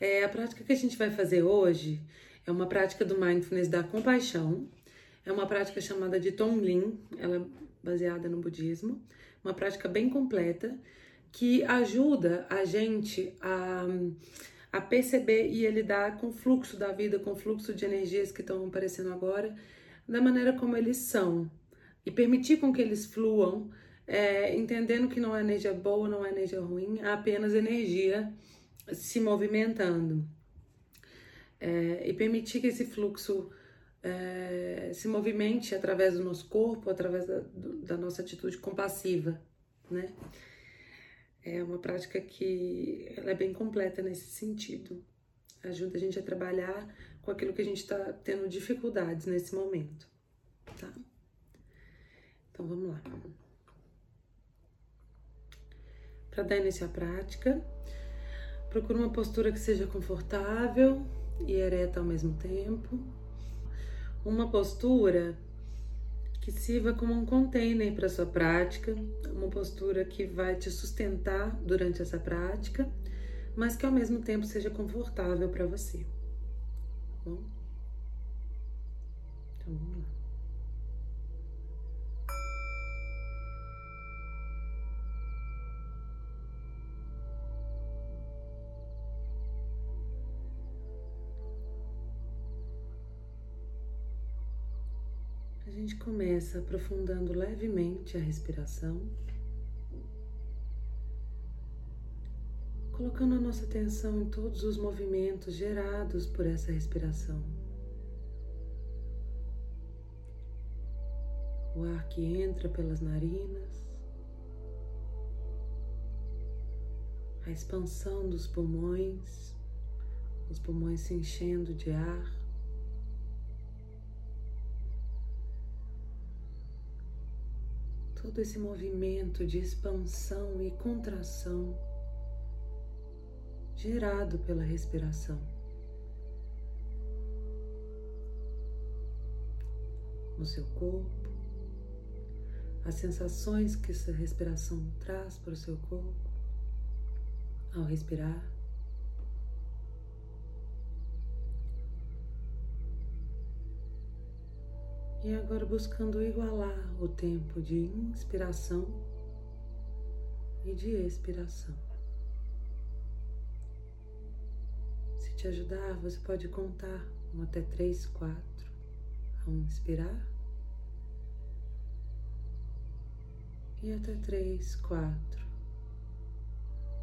É, a prática que a gente vai fazer hoje é uma prática do mindfulness da compaixão. É uma prática chamada de Tonglen, ela é baseada no budismo, uma prática bem completa que ajuda a gente a, a perceber e a lidar com o fluxo da vida, com o fluxo de energias que estão aparecendo agora, da maneira como eles são. E permitir com que eles fluam, é, entendendo que não é energia boa, não é energia ruim, é apenas energia se movimentando. É, e permitir que esse fluxo é, se movimente através do nosso corpo, através da, do, da nossa atitude compassiva, né? É uma prática que ela é bem completa nesse sentido. Ajuda a gente a trabalhar com aquilo que a gente está tendo dificuldades nesse momento, tá? Então vamos lá. Para dar início à prática, procure uma postura que seja confortável e ereta ao mesmo tempo. Uma postura que sirva como um container para sua prática, uma postura que vai te sustentar durante essa prática, mas que ao mesmo tempo seja confortável para você. Tá bom? Então gente começa aprofundando levemente a respiração, colocando a nossa atenção em todos os movimentos gerados por essa respiração. O ar que entra pelas narinas, a expansão dos pulmões, os pulmões se enchendo de ar. Todo esse movimento de expansão e contração gerado pela respiração. No seu corpo, as sensações que essa respiração traz para o seu corpo ao respirar. E agora buscando igualar o tempo de inspiração e de expiração. Se te ajudar, você pode contar um até três, quatro ao inspirar e até três, quatro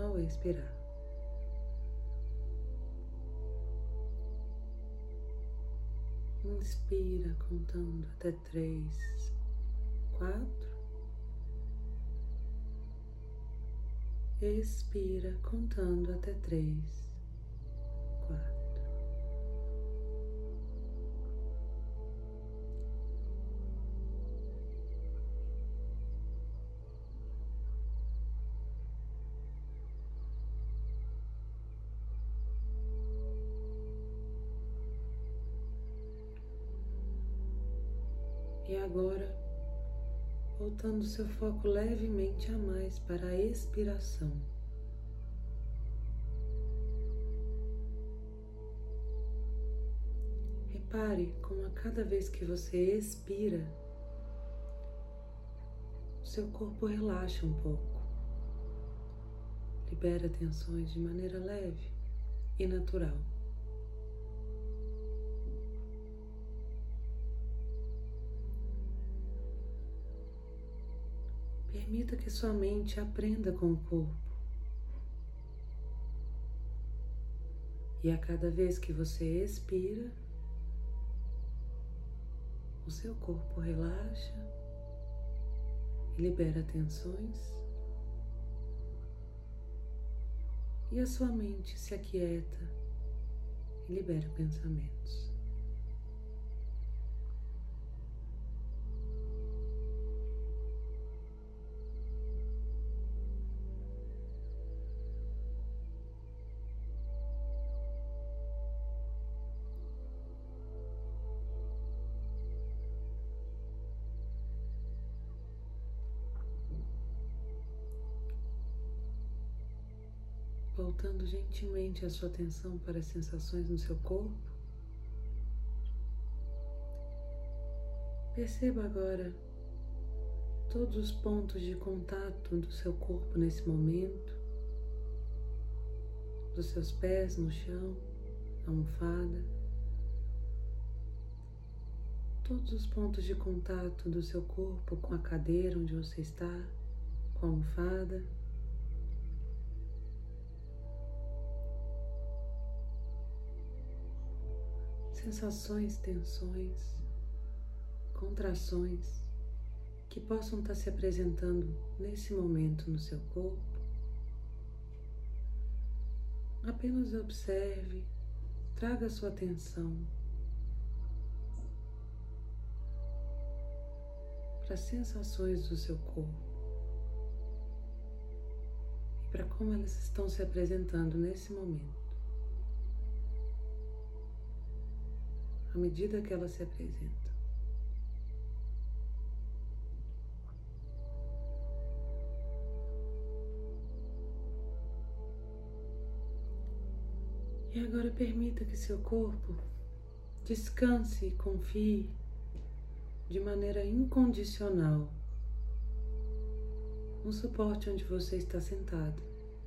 ao expirar. Inspira contando até três, quatro. Expira contando até três, E agora, voltando seu foco levemente a mais para a expiração. Repare como a cada vez que você expira, seu corpo relaxa um pouco, libera tensões de maneira leve e natural. Permita que sua mente aprenda com o corpo. E a cada vez que você expira, o seu corpo relaxa e libera tensões. E a sua mente se aquieta e libera pensamentos. Voltando gentilmente a sua atenção para as sensações no seu corpo. Perceba agora todos os pontos de contato do seu corpo nesse momento, dos seus pés no chão, na almofada, todos os pontos de contato do seu corpo com a cadeira onde você está, com a almofada. Sensações, tensões, contrações que possam estar se apresentando nesse momento no seu corpo. Apenas observe, traga sua atenção para as sensações do seu corpo e para como elas estão se apresentando nesse momento. À medida que elas se apresentam. E agora permita que seu corpo descanse e confie de maneira incondicional no suporte onde você está sentado,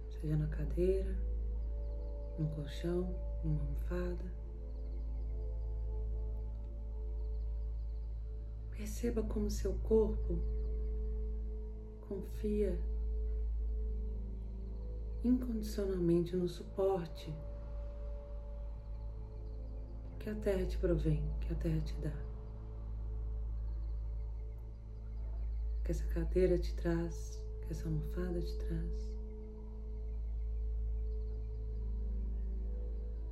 seja na cadeira, num colchão, numa almofada. Perceba como seu corpo confia incondicionalmente no suporte que a terra te provém, que a terra te dá. Que essa cadeira te traz, que essa almofada te traz.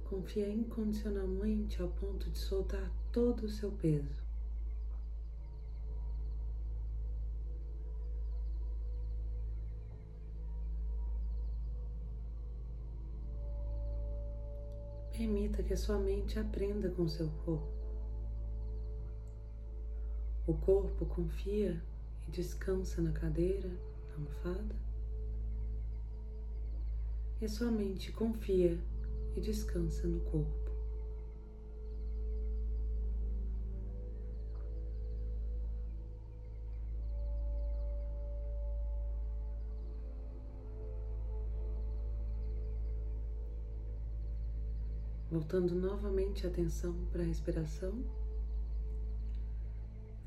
Confia incondicionalmente ao ponto de soltar todo o seu peso. Permita que a sua mente aprenda com seu corpo. O corpo confia e descansa na cadeira, na almofada. E a sua mente confia e descansa no corpo. Voltando novamente a atenção para a respiração.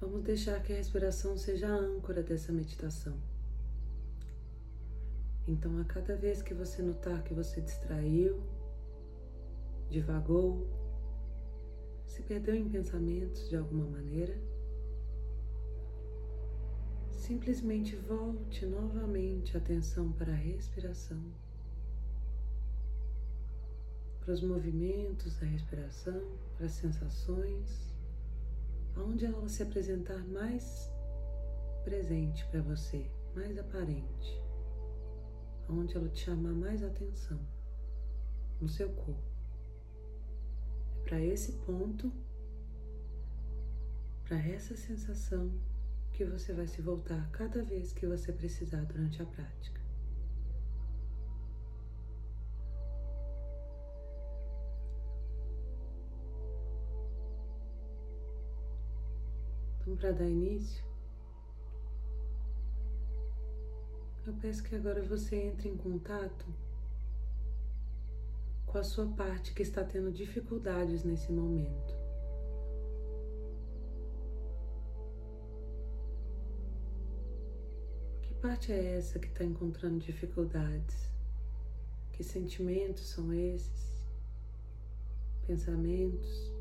Vamos deixar que a respiração seja a âncora dessa meditação. Então, a cada vez que você notar que você distraiu, divagou, se perdeu em pensamentos de alguma maneira, simplesmente volte novamente a atenção para a respiração para os movimentos da respiração, para as sensações, aonde ela se apresentar mais presente para você, mais aparente, aonde ela te chamar mais atenção no seu corpo. É para esse ponto, para essa sensação que você vai se voltar cada vez que você precisar durante a prática. Então, para dar início, eu peço que agora você entre em contato com a sua parte que está tendo dificuldades nesse momento. Que parte é essa que está encontrando dificuldades? Que sentimentos são esses? Pensamentos?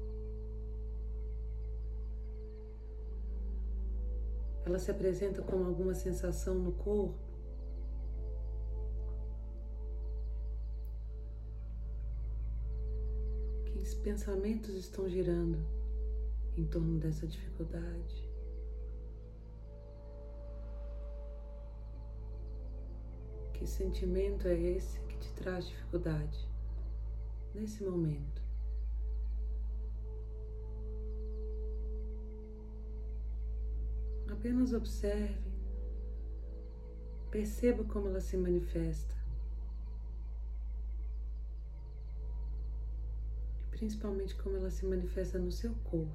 Ela se apresenta com alguma sensação no corpo. Que pensamentos estão girando em torno dessa dificuldade? Que sentimento é esse que te traz dificuldade nesse momento? Apenas observe, perceba como ela se manifesta. E principalmente como ela se manifesta no seu corpo.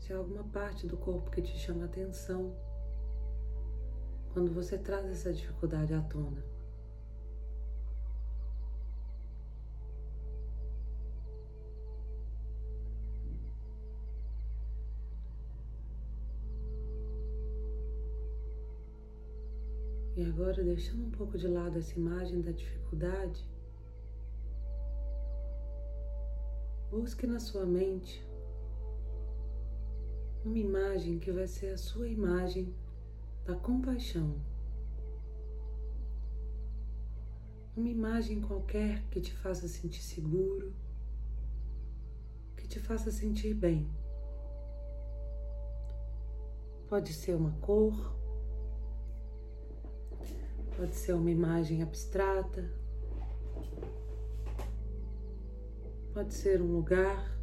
Se há alguma parte do corpo que te chama atenção, quando você traz essa dificuldade à tona. Agora, deixando um pouco de lado essa imagem da dificuldade, busque na sua mente uma imagem que vai ser a sua imagem da compaixão. Uma imagem qualquer que te faça sentir seguro, que te faça sentir bem. Pode ser uma cor, Pode ser uma imagem abstrata, pode ser um lugar.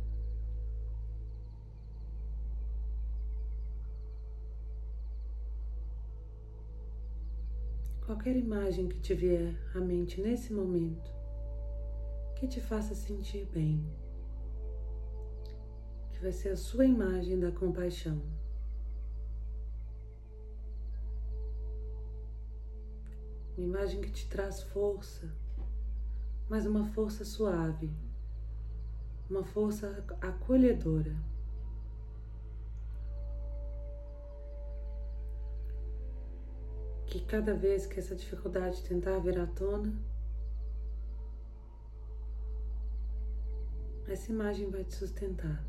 Qualquer imagem que te vier à mente nesse momento, que te faça sentir bem, que vai ser a sua imagem da compaixão. Uma imagem que te traz força, mas uma força suave, uma força acolhedora. Que cada vez que essa dificuldade tentar vir à tona, essa imagem vai te sustentar.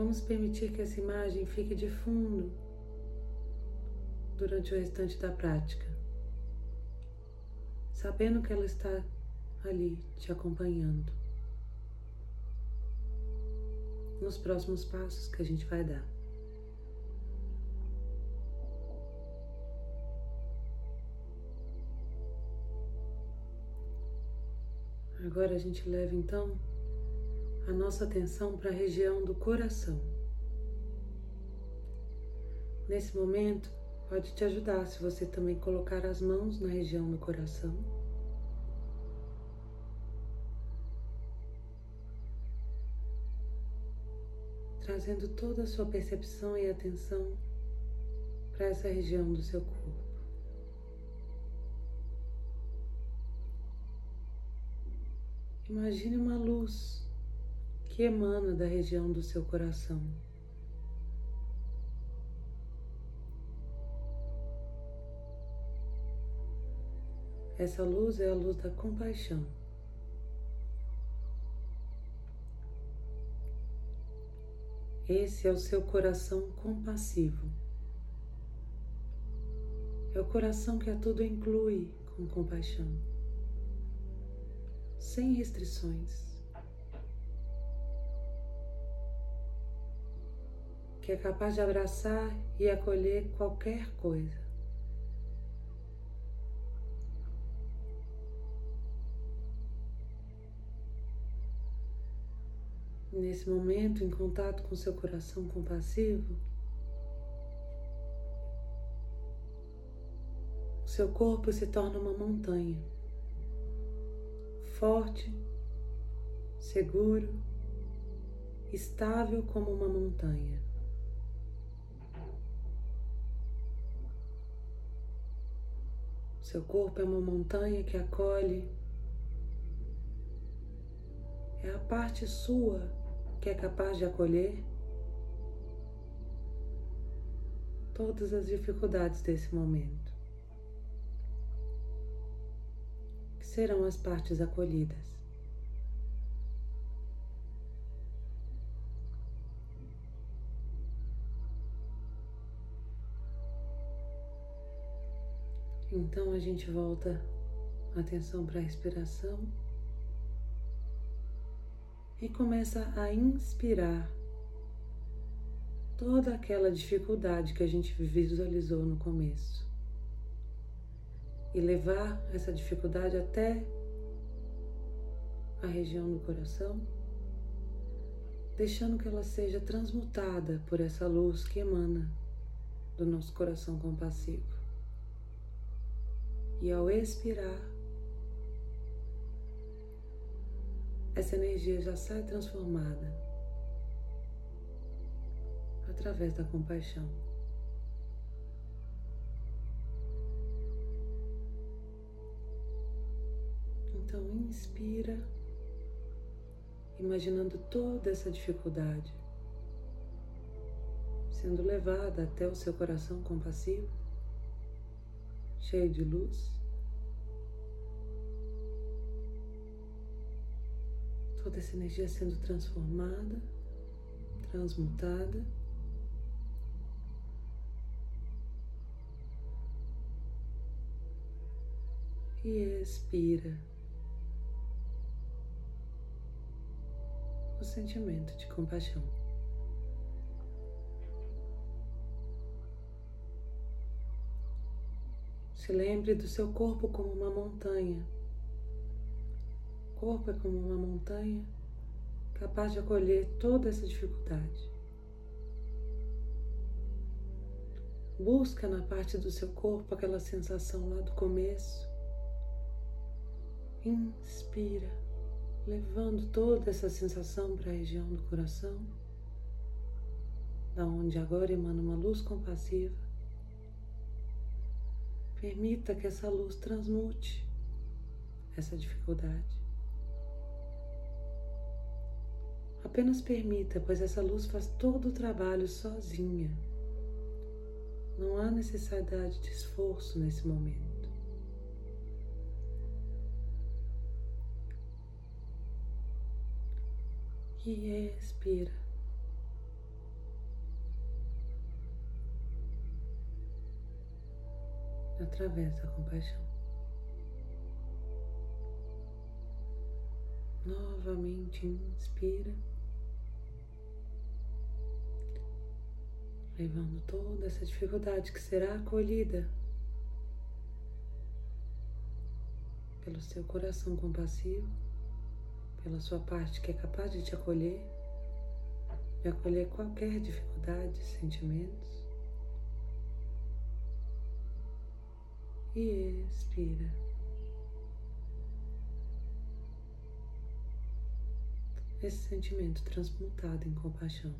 Vamos permitir que essa imagem fique de fundo durante o restante da prática, sabendo que ela está ali te acompanhando nos próximos passos que a gente vai dar. Agora a gente leva então a nossa atenção para a região do coração. Nesse momento, pode te ajudar se você também colocar as mãos na região do coração. Trazendo toda a sua percepção e atenção para essa região do seu corpo. Imagine uma luz que emana da região do seu coração. Essa luz é a luz da compaixão. Esse é o seu coração compassivo. É o coração que a tudo inclui com compaixão, sem restrições. É capaz de abraçar e acolher qualquer coisa. Nesse momento, em contato com seu coração compassivo, seu corpo se torna uma montanha, forte, seguro, estável como uma montanha. Seu corpo é uma montanha que acolhe. É a parte sua que é capaz de acolher todas as dificuldades desse momento, que serão as partes acolhidas. Então a gente volta. A atenção para a respiração. E começa a inspirar toda aquela dificuldade que a gente visualizou no começo. E levar essa dificuldade até a região do coração, deixando que ela seja transmutada por essa luz que emana do nosso coração compassivo. E ao expirar, essa energia já sai transformada através da compaixão. Então, inspira, imaginando toda essa dificuldade sendo levada até o seu coração compassivo, cheio de luz. Toda essa energia sendo transformada, transmutada. E expira o sentimento de compaixão. Se lembre do seu corpo como uma montanha. O corpo é como uma montanha capaz de acolher toda essa dificuldade. Busca na parte do seu corpo aquela sensação lá do começo. Inspira, levando toda essa sensação para a região do coração, da onde agora emana uma luz compassiva Permita que essa luz transmute essa dificuldade. Apenas permita, pois essa luz faz todo o trabalho sozinha. Não há necessidade de esforço nesse momento. E expira. Através da compaixão. Novamente inspira, levando toda essa dificuldade que será acolhida pelo seu coração compassivo, pela sua parte que é capaz de te acolher, de acolher qualquer dificuldade, sentimentos. E expira. Esse sentimento transmutado em compaixão.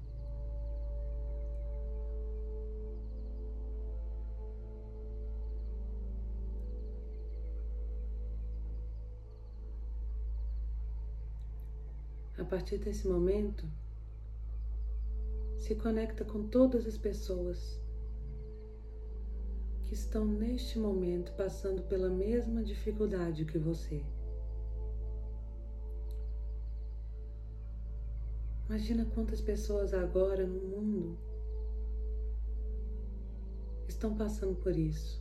A partir desse momento, se conecta com todas as pessoas que estão neste momento passando pela mesma dificuldade que você. Imagina quantas pessoas agora no mundo estão passando por isso.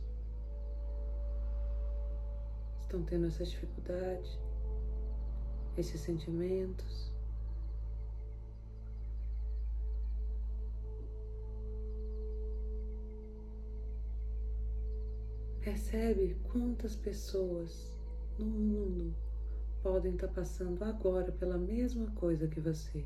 Estão tendo essa dificuldade, esses sentimentos. Percebe quantas pessoas no mundo podem estar passando agora pela mesma coisa que você.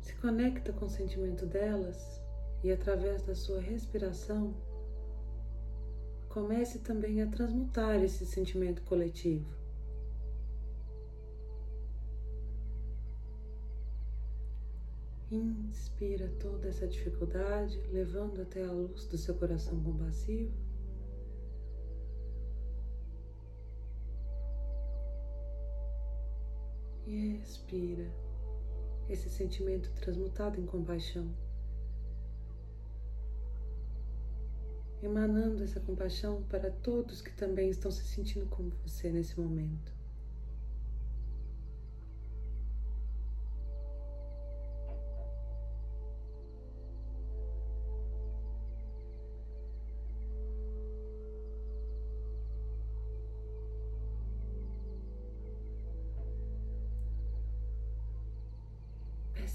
Se conecta com o sentimento delas e, através da sua respiração, comece também a transmutar esse sentimento coletivo. Inspira toda essa dificuldade, levando até a luz do seu coração compassivo. E expira esse sentimento transmutado em compaixão. Emanando essa compaixão para todos que também estão se sentindo como você nesse momento.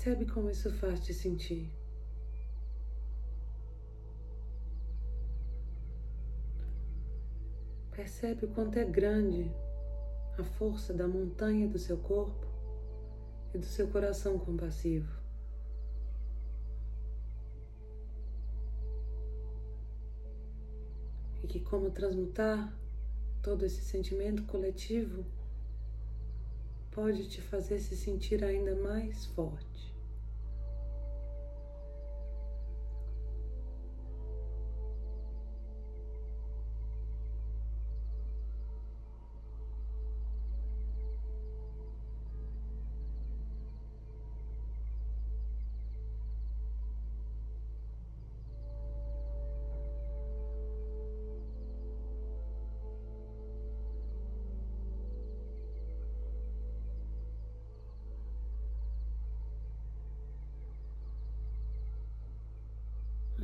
Percebe como isso faz te sentir. Percebe o quanto é grande a força da montanha do seu corpo e do seu coração compassivo. E que, como transmutar todo esse sentimento coletivo, pode te fazer se sentir ainda mais forte.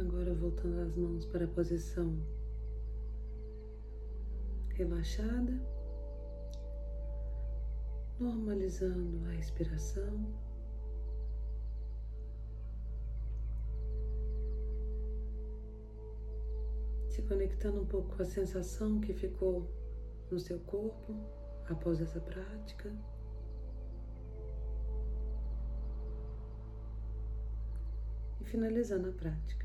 Agora voltando as mãos para a posição relaxada, normalizando a respiração. Se conectando um pouco com a sensação que ficou no seu corpo após essa prática. E finalizando a prática.